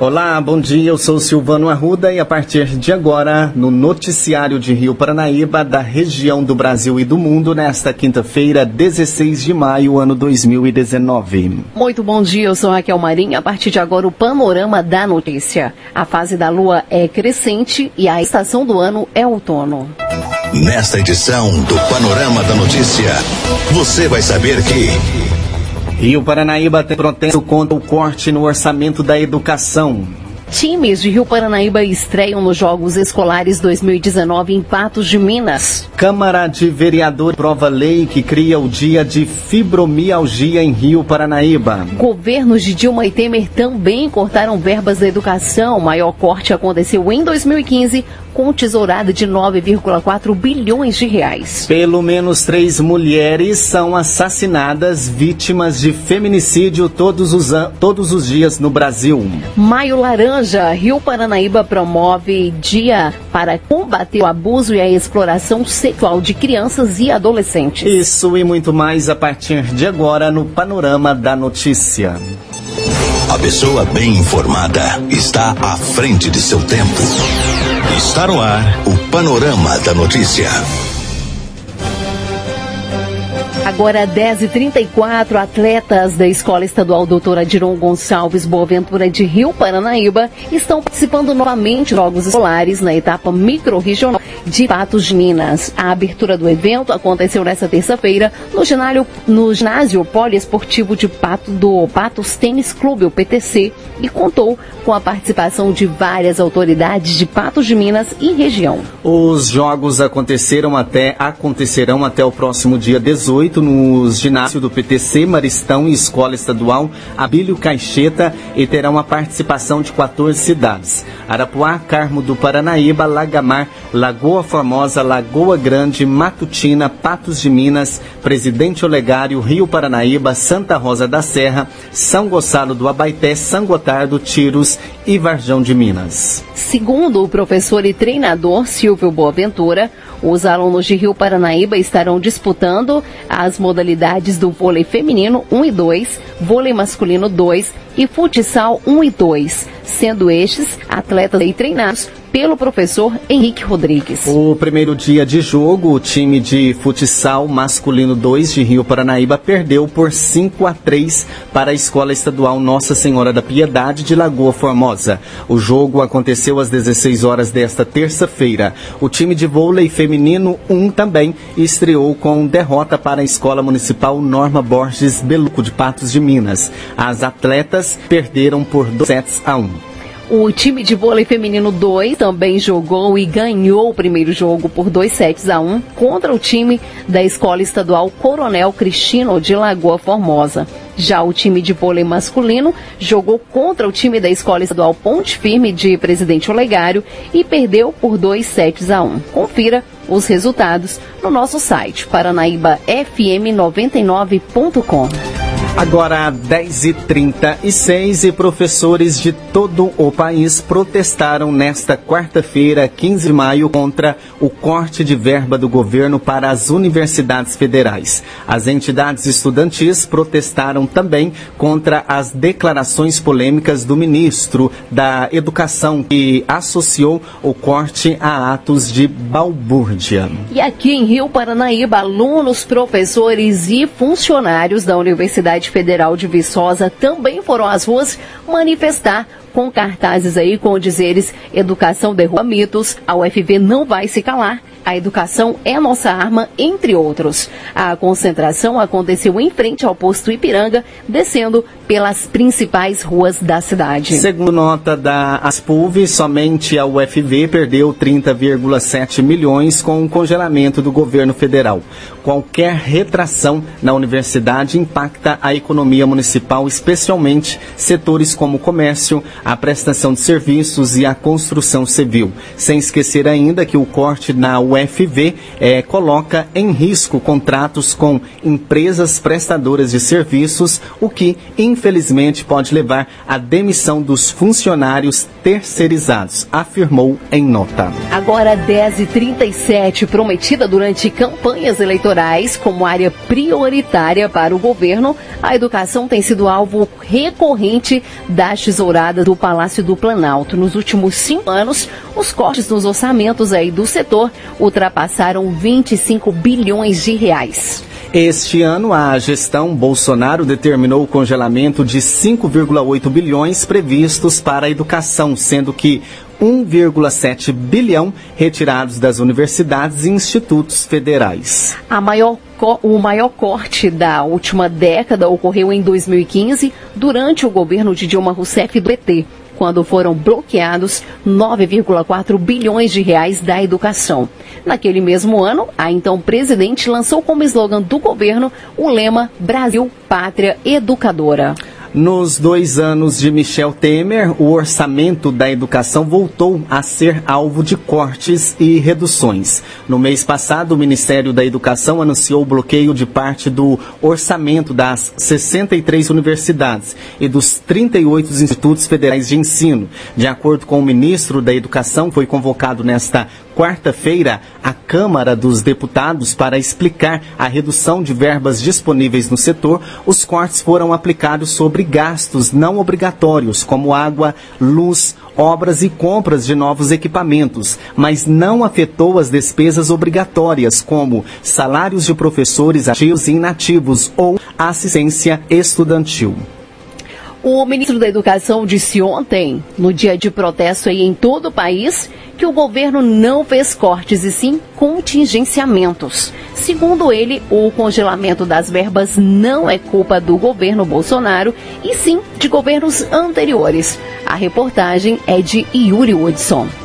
Olá, bom dia. Eu sou Silvano Arruda e a partir de agora, no noticiário de Rio Paranaíba, da região do Brasil e do mundo, nesta quinta-feira, 16 de maio, ano 2019. Muito bom dia. Eu sou Raquel Marinho. A partir de agora, o panorama da notícia. A fase da lua é crescente e a estação do ano é outono. Nesta edição do Panorama da Notícia, você vai saber que. Rio Paranaíba tem protesto contra o corte no orçamento da educação. Times de Rio Paranaíba estreiam nos Jogos Escolares 2019 em Patos de Minas. Câmara de Vereadores prova lei que cria o dia de fibromialgia em Rio Paranaíba. Governos de Dilma e Temer também cortaram verbas da educação. O maior corte aconteceu em 2015 com tesourada de 9,4 bilhões de reais. Pelo menos três mulheres são assassinadas vítimas de feminicídio todos os, todos os dias no Brasil. Maio Laranja, Rio Paranaíba promove dia para combater o abuso e a exploração sexual de crianças e adolescentes. Isso e muito mais a partir de agora no Panorama da Notícia. A pessoa bem informada está à frente de seu tempo. Está no ar o Panorama da Notícia. Agora 10h34, atletas da Escola Estadual Doutora Diron Gonçalves Boaventura de Rio Paranaíba estão participando novamente de Jogos Escolares na etapa micro-regional de Patos de Minas. A abertura do evento aconteceu nesta terça-feira no ginásio, no ginásio poliesportivo de Pato do Patos Tênis Clube, o PTC, e contou com a participação de várias autoridades de Patos de Minas e região. Os jogos aconteceram até acontecerão até o próximo dia 18 nos ginásios do PTC, Maristão e Escola Estadual Abílio Caixeta e terão a participação de 14 cidades: Arapuá, Carmo do Paranaíba, Lagamar, Lagoa Formosa, Lagoa Grande, Matutina, Patos de Minas, Presidente Olegário, Rio Paranaíba, Santa Rosa da Serra, São Gonçalo do Abaité, São Gotardo, Tiros e Varjão de Minas. Segundo o professor e treinador Silvio Boaventura, os alunos de Rio Paranaíba estarão disputando as modalidades do vôlei feminino 1 e 2, vôlei masculino 2 e futsal 1 e 2, sendo estes atletas e treinados pelo professor Henrique Rodrigues. O primeiro dia de jogo, o time de futsal masculino 2 de Rio Paranaíba perdeu por 5 a 3 para a Escola Estadual Nossa Senhora da Piedade de Lagoa Formosa. O jogo aconteceu às 16 horas desta terça-feira. O time de vôlei feminino 1 também estreou com derrota para a Escola Municipal Norma Borges Beluco de Patos de Minas. As atletas perderam por 2 sets a 1. O time de vôlei feminino 2 também jogou e ganhou o primeiro jogo por 2 sets a 1 contra o time da Escola Estadual Coronel Cristino de Lagoa Formosa. Já o time de vôlei masculino jogou contra o time da Escola Estadual Ponte Firme de Presidente Olegário e perdeu por 2 sets a 1. Confira os resultados no nosso site paranaíbafm99.com. Agora, 10h36 e professores de todo o país protestaram nesta quarta-feira, 15 de maio, contra o corte de verba do governo para as universidades federais. As entidades estudantis protestaram também contra as declarações polêmicas do ministro da Educação, que associou o corte a atos de balbúrdia. E aqui em Rio Paranaíba, alunos, professores e funcionários da Universidade Federal de Viçosa também foram às ruas manifestar com cartazes aí com dizeres educação derruba mitos, a UFV não vai se calar, a educação é nossa arma, entre outros. A concentração aconteceu em frente ao posto Ipiranga, descendo pelas principais ruas da cidade. Segundo nota da Aspulv, somente a UFV perdeu 30,7 milhões com o congelamento do governo federal. Qualquer retração na universidade impacta a economia municipal, especialmente setores como o comércio, a prestação de serviços e a construção civil. Sem esquecer ainda que o corte na UFV é, coloca em risco contratos com empresas prestadoras de serviços, o que infelizmente pode levar à demissão dos funcionários terceirizados, afirmou em nota. Agora 10h37, prometida durante campanhas eleitorais como área prioritária para o governo, a educação tem sido alvo recorrente das tesouradas do Palácio do Planalto. Nos últimos cinco anos, os cortes nos orçamentos aí do setor ultrapassaram 25 bilhões de reais. Este ano, a gestão Bolsonaro determinou o congelamento de 5,8 bilhões previstos para a educação, sendo que 1,7 bilhão retirados das universidades e institutos federais. Maior, o maior corte da última década ocorreu em 2015, durante o governo de Dilma Rousseff do PT quando foram bloqueados 9,4 bilhões de reais da educação. Naquele mesmo ano, a então presidente lançou como slogan do governo o lema Brasil, Pátria Educadora. Nos dois anos de Michel Temer, o orçamento da educação voltou a ser alvo de cortes e reduções. No mês passado, o Ministério da Educação anunciou o bloqueio de parte do orçamento das 63 universidades e dos 38 institutos federais de ensino. De acordo com o ministro da Educação, foi convocado nesta quarta-feira a Câmara dos Deputados para explicar a redução de verbas disponíveis no setor. Os cortes foram aplicados sobre gastos não obrigatórios, como água, luz, obras e compras de novos equipamentos, mas não afetou as despesas obrigatórias, como salários de professores ativos e inativos ou assistência estudantil. O ministro da Educação disse ontem, no dia de protesto aí em todo o país, que o governo não fez cortes e sim contingenciamentos. Segundo ele, o congelamento das verbas não é culpa do governo Bolsonaro e sim de governos anteriores. A reportagem é de Yuri Woodson.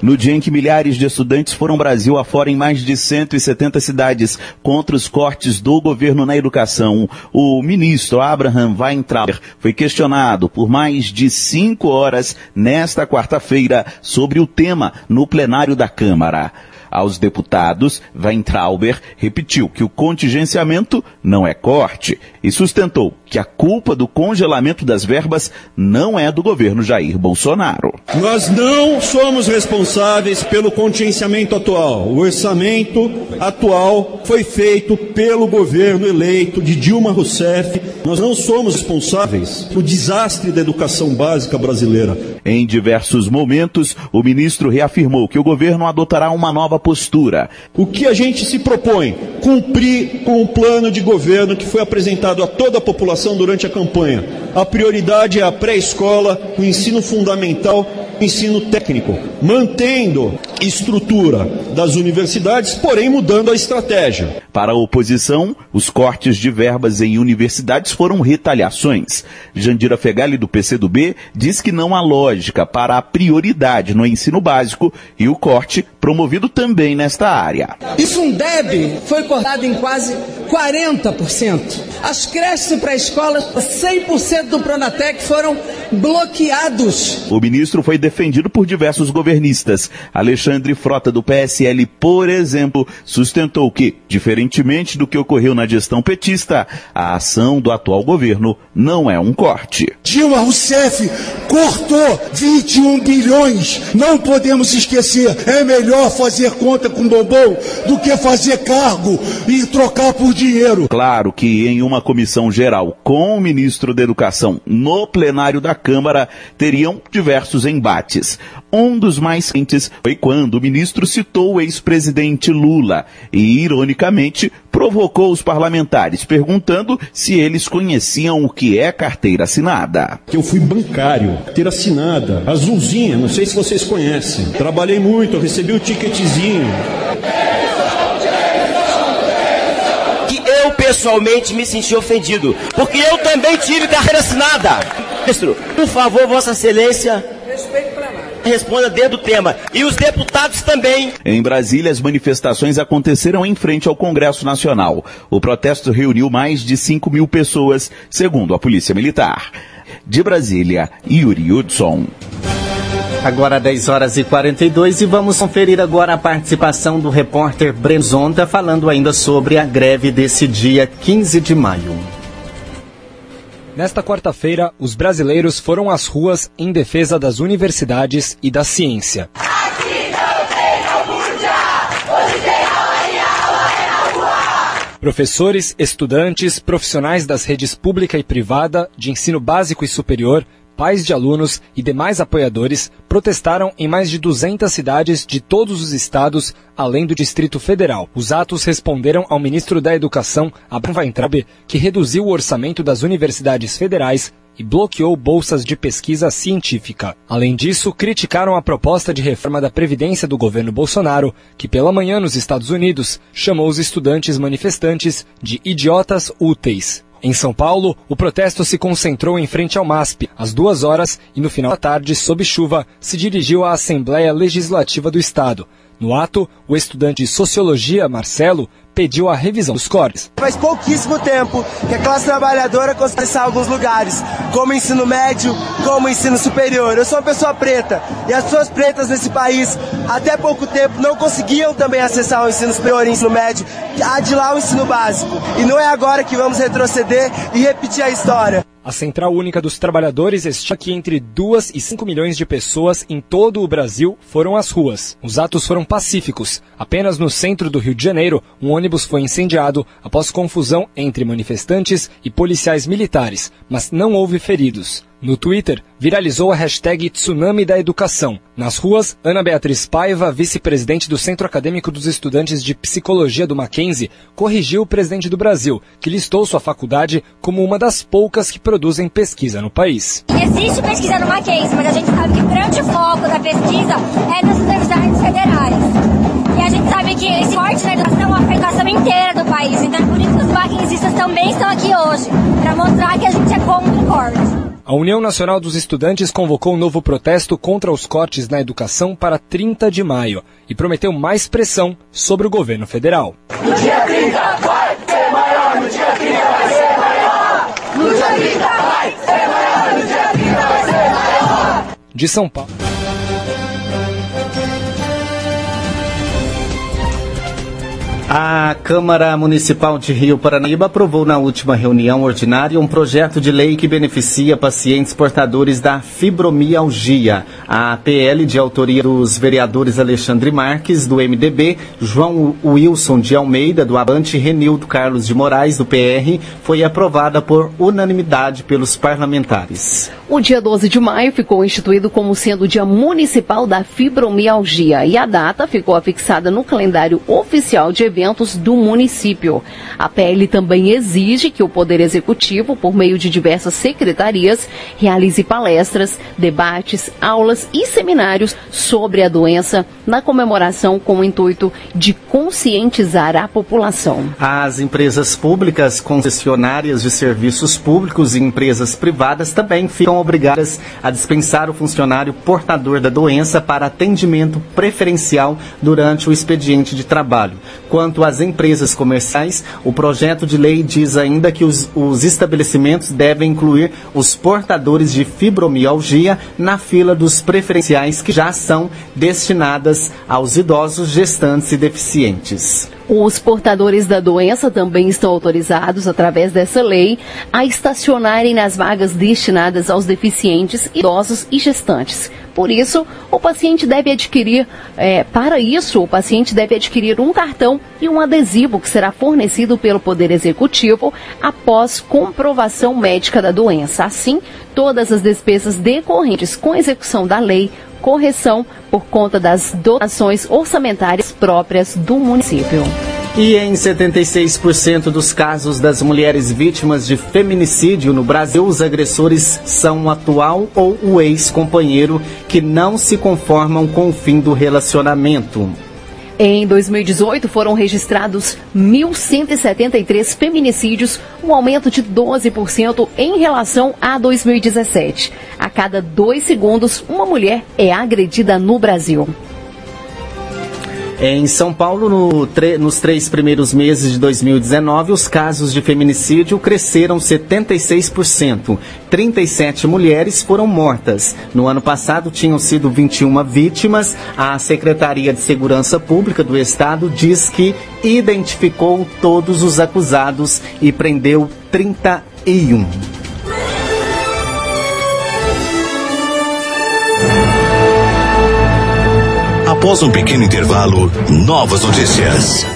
No dia em que milhares de estudantes foram Brasil afora em mais de 170 cidades contra os cortes do governo na educação, o ministro Abraham Weintraub foi questionado por mais de cinco horas nesta quarta-feira sobre o tema no plenário da Câmara aos deputados, Weintrauber repetiu que o contingenciamento não é corte e sustentou que a culpa do congelamento das verbas não é do governo Jair Bolsonaro. Nós não somos responsáveis pelo contingenciamento atual. O orçamento atual foi feito pelo governo eleito de Dilma Rousseff. Nós não somos responsáveis pelo desastre da educação básica brasileira. Em diversos momentos, o ministro reafirmou que o governo adotará uma nova postura. O que a gente se propõe? Cumprir com o plano de governo que foi apresentado a toda a população durante a campanha. A prioridade é a pré-escola, o ensino fundamental ensino técnico, mantendo estrutura das universidades, porém mudando a estratégia. Para a oposição, os cortes de verbas em universidades foram retaliações. Jandira Fegali, do PCdoB, diz que não há lógica para a prioridade no ensino básico e o corte promovido também nesta área. Isso um DEB foi cortado em quase 40%. As creches e pré-escolas, 100% do Pronatec foram bloqueados. O ministro foi defendido por diversos governistas. Alexandre Frota, do PSL, por exemplo, sustentou que, diferentemente do que ocorreu na gestão petista, a ação do atual governo não é um corte. Dilma Rousseff cortou 21 bilhões. Não podemos esquecer. É melhor fazer conta com bombom do que fazer cargo e trocar por dinheiro. Claro que em uma comissão geral com o ministro da Educação no plenário da Câmara teriam diversos embates. Um dos mais quentes foi quando o ministro citou o ex-presidente Lula e, ironicamente, provocou os parlamentares, perguntando se eles conheciam o que é carteira assinada. Eu fui bancário, carteira assinada, azulzinha, não sei se vocês conhecem. Trabalhei muito, recebi o ticketzinho. Eu pessoalmente me senti ofendido, porque eu também tive carteira assinada. Ministro, por favor, Vossa Excelência. Responda dentro do tema. E os deputados também. Em Brasília, as manifestações aconteceram em frente ao Congresso Nacional. O protesto reuniu mais de 5 mil pessoas, segundo a Polícia Militar. De Brasília, Yuri Hudson. Agora 10 horas e 42 e vamos conferir agora a participação do repórter Brenzonta falando ainda sobre a greve desse dia 15 de maio. Nesta quarta-feira, os brasileiros foram às ruas em defesa das universidades e da ciência. Professores, estudantes, profissionais das redes pública e privada, de ensino básico e superior, pais de alunos e demais apoiadores protestaram em mais de 200 cidades de todos os estados, além do Distrito Federal. Os atos responderam ao ministro da Educação, Abraham Weintraub, que reduziu o orçamento das universidades federais e bloqueou bolsas de pesquisa científica. Além disso, criticaram a proposta de reforma da Previdência do governo Bolsonaro, que pela manhã nos Estados Unidos chamou os estudantes manifestantes de idiotas úteis. Em São Paulo, o protesto se concentrou em frente ao MASP, às duas horas, e no final da tarde, sob chuva, se dirigiu à Assembleia Legislativa do Estado. No ato, o estudante de Sociologia, Marcelo, pediu a revisão dos cores. Faz pouquíssimo tempo que a classe trabalhadora consegue alguns lugares, como ensino médio, como ensino superior. Eu sou uma pessoa preta e as pessoas pretas nesse país, até pouco tempo, não conseguiam também acessar o ensino superior e ensino médio, há de lá o ensino básico. E não é agora que vamos retroceder e repetir a história. A Central Única dos Trabalhadores estima que entre 2 e 5 milhões de pessoas em todo o Brasil foram às ruas. Os atos foram pacíficos. Apenas no centro do Rio de Janeiro, um ônibus foi incendiado após confusão entre manifestantes e policiais militares, mas não houve feridos. No Twitter, viralizou a hashtag Tsunami da Educação. Nas ruas, Ana Beatriz Paiva, vice-presidente do Centro Acadêmico dos Estudantes de Psicologia do Mackenzie, corrigiu o presidente do Brasil, que listou sua faculdade como uma das poucas que produzem pesquisa no país. Existe pesquisa no Mackenzie, mas a gente sabe que o grande foco da pesquisa é nas universidades federais. E a gente sabe que esse corte na educação afeta a educação inteira do país. Então é por isso que os mackenzistas também estão aqui hoje, para mostrar que a gente é contra o corte. A União Nacional dos Estudantes convocou um novo protesto contra os cortes na educação para 30 de maio e prometeu mais pressão sobre o governo federal. No dia 30 vai ser maior, no dia 30 vai ser maior. No dia 30 vai ser maior, no dia 30 vai ser maior. De São Paulo. A Câmara Municipal de Rio Paranaíba aprovou na última reunião ordinária um projeto de lei que beneficia pacientes portadores da fibromialgia. A PL, de autoria dos vereadores Alexandre Marques, do MDB, João Wilson de Almeida, do Avante, Renildo Carlos de Moraes, do PR, foi aprovada por unanimidade pelos parlamentares. O dia 12 de maio ficou instituído como sendo o Dia Municipal da Fibromialgia e a data ficou afixada no calendário oficial de eventos do município. A PL também exige que o Poder Executivo, por meio de diversas secretarias, realize palestras, debates, aulas e seminários sobre a doença na comemoração com o intuito de conscientizar a população. As empresas públicas, concessionárias de serviços públicos e empresas privadas também ficam obrigadas a dispensar o funcionário portador da doença para atendimento preferencial durante o expediente de trabalho. Quanto às empresas comerciais, o projeto de lei diz ainda que os, os estabelecimentos devem incluir os portadores de fibromialgia na fila dos preferenciais que já são destinadas aos idosos, gestantes e deficientes. Os portadores da doença também estão autorizados, através dessa lei, a estacionarem nas vagas destinadas aos deficientes, idosos e gestantes. Por isso, o paciente deve adquirir, é, para isso, o paciente deve adquirir um cartão e um adesivo que será fornecido pelo Poder Executivo após comprovação médica da doença. Assim, todas as despesas decorrentes com execução da lei correção por conta das dotações orçamentárias próprias do município. E em 76% dos casos das mulheres vítimas de feminicídio no Brasil, os agressores são o atual ou o ex-companheiro que não se conformam com o fim do relacionamento. Em 2018, foram registrados 1.173 feminicídios, um aumento de 12% em relação a 2017. A cada dois segundos, uma mulher é agredida no Brasil. Em São Paulo, no nos três primeiros meses de 2019, os casos de feminicídio cresceram 76%. 37 mulheres foram mortas. No ano passado, tinham sido 21 vítimas. A Secretaria de Segurança Pública do Estado diz que identificou todos os acusados e prendeu 31. Após um pequeno intervalo, novas notícias.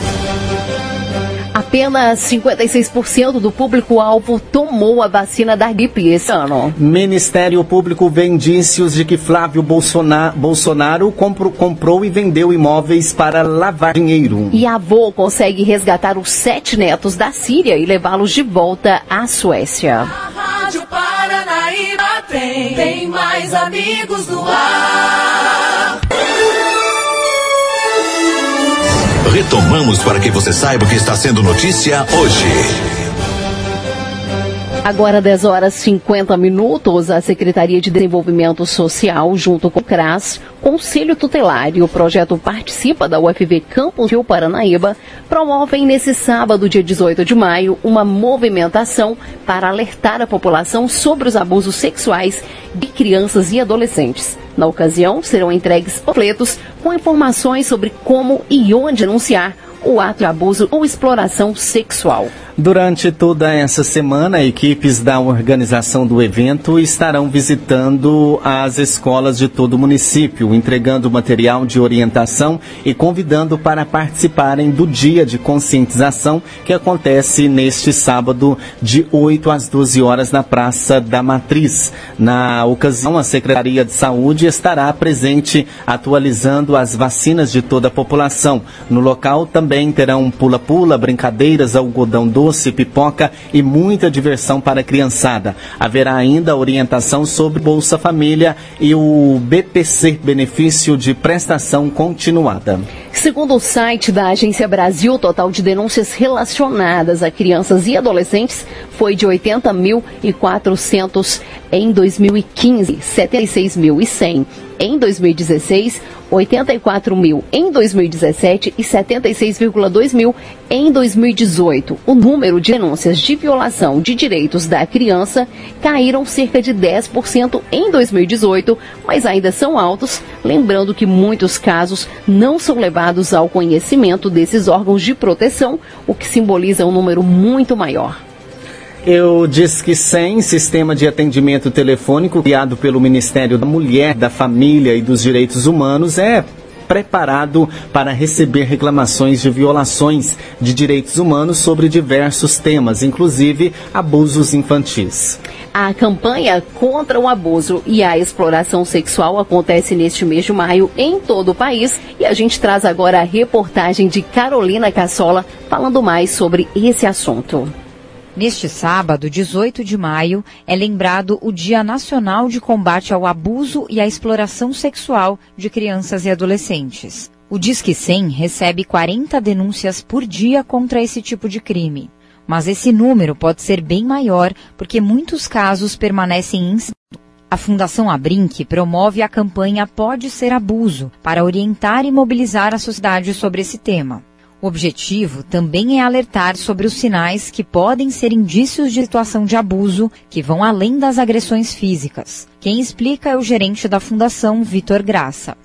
Apenas 56% do público-alvo tomou a vacina da gripe esse ano. Ministério Público vê indícios de que Flávio Bolsonaro, Bolsonaro comprou, comprou e vendeu imóveis para lavar dinheiro. E a avô consegue resgatar os sete netos da Síria e levá-los de volta à Suécia. A Rádio Paranaíba tem, tem mais amigos no ar. Retomamos para que você saiba o que está sendo notícia hoje. Agora 10 horas 50 minutos, a Secretaria de Desenvolvimento Social, junto com o CRAS, Conselho Tutelar e o projeto Participa da UFV Campus Rio Paranaíba, promovem nesse sábado, dia 18 de maio, uma movimentação para alertar a população sobre os abusos sexuais de crianças e adolescentes. Na ocasião, serão entregues panfletos com informações sobre como e onde anunciar o ato de abuso ou exploração sexual. Durante toda essa semana, equipes da organização do evento estarão visitando as escolas de todo o município, entregando material de orientação e convidando para participarem do dia de conscientização que acontece neste sábado de 8 às 12 horas na Praça da Matriz. Na ocasião, a Secretaria de Saúde estará presente atualizando as vacinas de toda a população. No local também terão pula-pula, brincadeiras, algodão doce, doce, pipoca e muita diversão para a criançada. Haverá ainda orientação sobre Bolsa Família e o BPC, benefício de prestação continuada. Segundo o site da Agência Brasil, o total de denúncias relacionadas a crianças e adolescentes foi de 80.400 em 2015, 76.100 em 2016, 84 mil em 2017 e 76,2 mil em 2018. O número de denúncias de violação de direitos da criança caíram cerca de 10% em 2018, mas ainda são altos, lembrando que muitos casos não são levados ao conhecimento desses órgãos de proteção, o que simboliza um número muito maior. Eu Disque 100, sistema de atendimento telefônico criado pelo Ministério da Mulher, da Família e dos Direitos Humanos, é preparado para receber reclamações de violações de direitos humanos sobre diversos temas, inclusive abusos infantis. A campanha contra o abuso e a exploração sexual acontece neste mês de maio em todo o país e a gente traz agora a reportagem de Carolina Cassola falando mais sobre esse assunto. Neste sábado, 18 de maio, é lembrado o Dia Nacional de Combate ao Abuso e à Exploração Sexual de Crianças e Adolescentes. O Disque 100 recebe 40 denúncias por dia contra esse tipo de crime. Mas esse número pode ser bem maior porque muitos casos permanecem em a Fundação Abrinq promove a campanha Pode Ser Abuso para orientar e mobilizar a sociedade sobre esse tema. O objetivo também é alertar sobre os sinais que podem ser indícios de situação de abuso que vão além das agressões físicas. Quem explica é o gerente da Fundação, Vitor Graça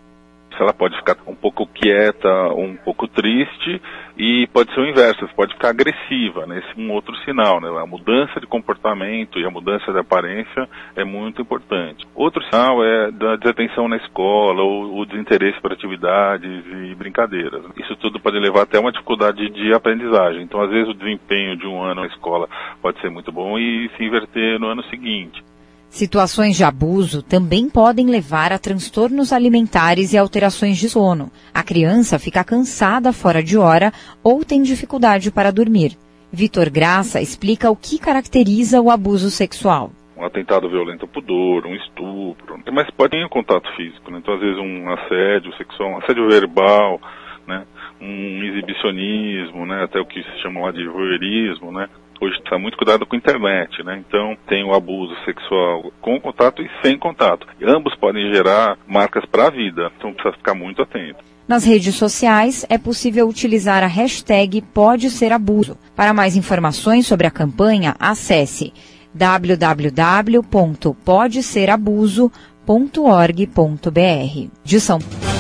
ela pode ficar um pouco quieta, um pouco triste, e pode ser o inverso, pode ficar agressiva, né? Esse é um outro sinal, né? A mudança de comportamento e a mudança de aparência é muito importante. Outro sinal é da desatenção na escola, ou o desinteresse para atividades e brincadeiras. Isso tudo pode levar até uma dificuldade de aprendizagem. Então, às vezes, o desempenho de um ano na escola pode ser muito bom e se inverter no ano seguinte. Situações de abuso também podem levar a transtornos alimentares e alterações de sono. A criança fica cansada fora de hora ou tem dificuldade para dormir. Vitor Graça explica o que caracteriza o abuso sexual. Um atentado violento ao pudor, um estupro, mas pode ter um contato físico, né? então às vezes um assédio sexual, um assédio verbal, né? um exibicionismo, né? até o que se chama lá de voyeurismo, né? Hoje está muito cuidado com a internet, né? Então tem o abuso sexual com contato e sem contato. Ambos podem gerar marcas para a vida, então precisa ficar muito atento. Nas redes sociais é possível utilizar a hashtag Pode Ser Abuso. Para mais informações sobre a campanha, acesse www.podeserabuso.org.br. De São Paulo.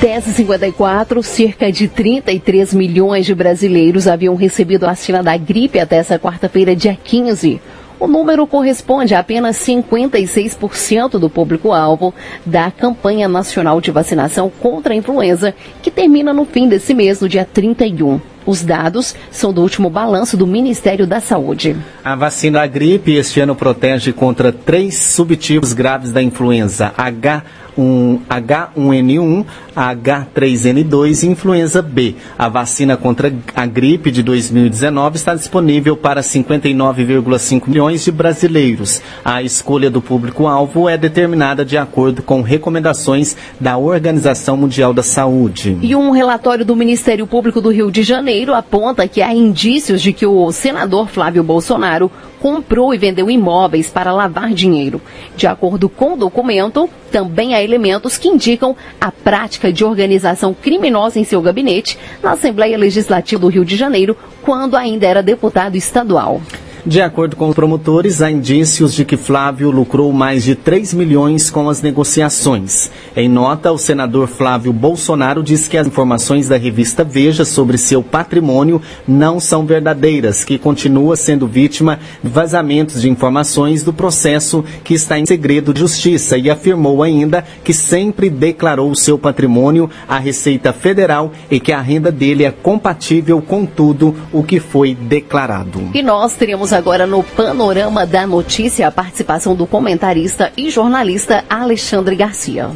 10h54, cerca de 33 milhões de brasileiros haviam recebido a vacina da gripe até essa quarta-feira, dia 15. O número corresponde a apenas 56% do público-alvo da campanha nacional de vacinação contra a influenza, que termina no fim desse mês, no dia 31. Os dados são do último balanço do Ministério da Saúde. A vacina gripe este ano protege contra três subtipos graves da influenza H um H1N1, H3N2 e influenza B. A vacina contra a gripe de 2019 está disponível para 59,5 milhões de brasileiros. A escolha do público-alvo é determinada de acordo com recomendações da Organização Mundial da Saúde. E um relatório do Ministério Público do Rio de Janeiro aponta que há indícios de que o senador Flávio Bolsonaro comprou e vendeu imóveis para lavar dinheiro. De acordo com o documento, também há elementos que indicam a prática de organização criminosa em seu gabinete na Assembleia Legislativa do Rio de Janeiro, quando ainda era deputado estadual. De acordo com os promotores, há indícios de que Flávio lucrou mais de 3 milhões com as negociações. Em nota, o senador Flávio Bolsonaro diz que as informações da revista Veja sobre seu patrimônio não são verdadeiras, que continua sendo vítima de vazamentos de informações do processo que está em segredo de justiça e afirmou ainda que sempre declarou seu patrimônio à Receita Federal e que a renda dele é compatível com tudo o que foi declarado. E nós agora no Panorama da Notícia a participação do comentarista e jornalista Alexandre Garcia.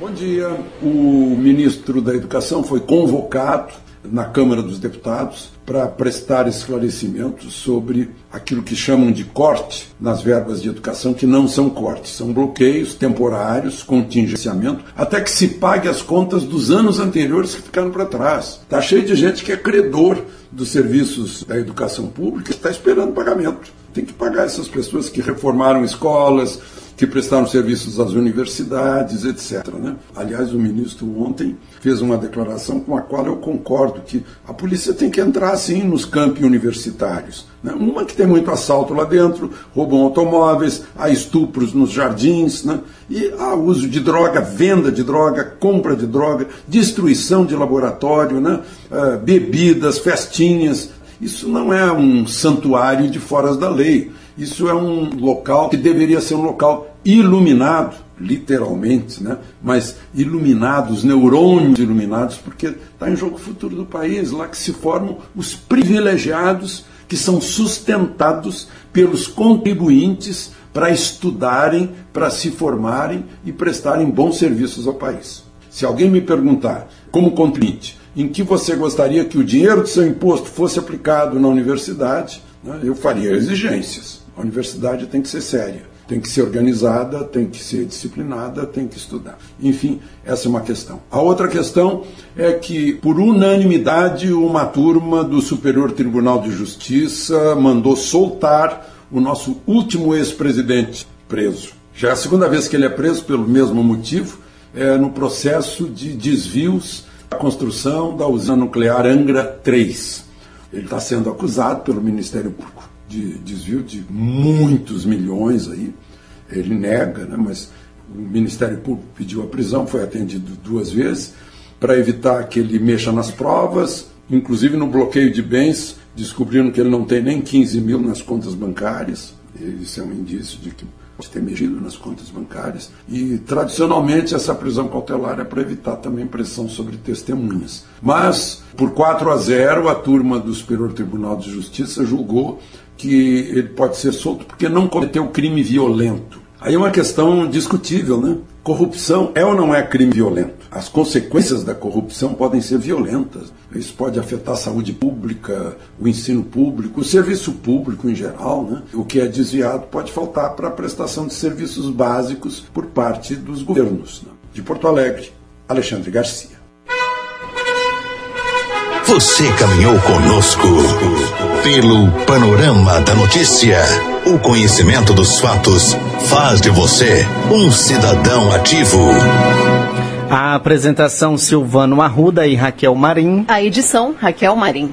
Bom dia. O ministro da Educação foi convocado na Câmara dos Deputados para prestar esclarecimentos sobre aquilo que chamam de corte nas verbas de educação, que não são cortes, são bloqueios temporários, contingenciamento, até que se pague as contas dos anos anteriores que ficaram para trás. Está cheio de gente que é credor dos serviços da educação pública, está esperando pagamento. Tem que pagar essas pessoas que reformaram escolas, que prestaram serviços às universidades, etc. Né? Aliás, o ministro ontem fez uma declaração com a qual eu concordo que a polícia tem que entrar sim nos campi universitários. Né? Uma que tem muito assalto lá dentro, roubam automóveis, há estupros nos jardins, né? e há uso de droga, venda de droga, compra de droga, destruição de laboratório, né? Uh, bebidas, festinhas. Isso não é um santuário de foras da lei. Isso é um local que deveria ser um local iluminado, literalmente, né? mas iluminados, neurônios iluminados, porque está em jogo o futuro do país, lá que se formam os privilegiados que são sustentados pelos contribuintes para estudarem, para se formarem e prestarem bons serviços ao país. Se alguém me perguntar, como contribuinte, em que você gostaria que o dinheiro do seu imposto fosse aplicado na universidade, né, eu faria exigências. A universidade tem que ser séria, tem que ser organizada, tem que ser disciplinada, tem que estudar. Enfim, essa é uma questão. A outra questão é que, por unanimidade, uma turma do Superior Tribunal de Justiça mandou soltar o nosso último ex-presidente preso. Já é a segunda vez que ele é preso pelo mesmo motivo, é no processo de desvios da construção da usina nuclear Angra 3. Ele está sendo acusado pelo Ministério Público de desvio de muitos milhões aí. Ele nega, né, mas o Ministério Público pediu a prisão, foi atendido duas vezes, para evitar que ele mexa nas provas, inclusive no bloqueio de bens, descobriram que ele não tem nem 15 mil nas contas bancárias. Isso é um indício de que pode ter mexido nas contas bancárias. E, tradicionalmente, essa prisão cautelar é para evitar também pressão sobre testemunhas. Mas, por 4 a 0, a turma do Superior Tribunal de Justiça julgou que ele pode ser solto porque não cometeu crime violento. Aí é uma questão discutível, né? Corrupção é ou não é crime violento? As consequências da corrupção podem ser violentas. Isso pode afetar a saúde pública, o ensino público, o serviço público em geral. Né? O que é desviado pode faltar para a prestação de serviços básicos por parte dos governos. Né? De Porto Alegre, Alexandre Garcia. Você caminhou conosco pelo panorama da notícia. O conhecimento dos fatos faz de você um cidadão ativo. A apresentação Silvano Arruda e Raquel Marim. A edição Raquel Marim.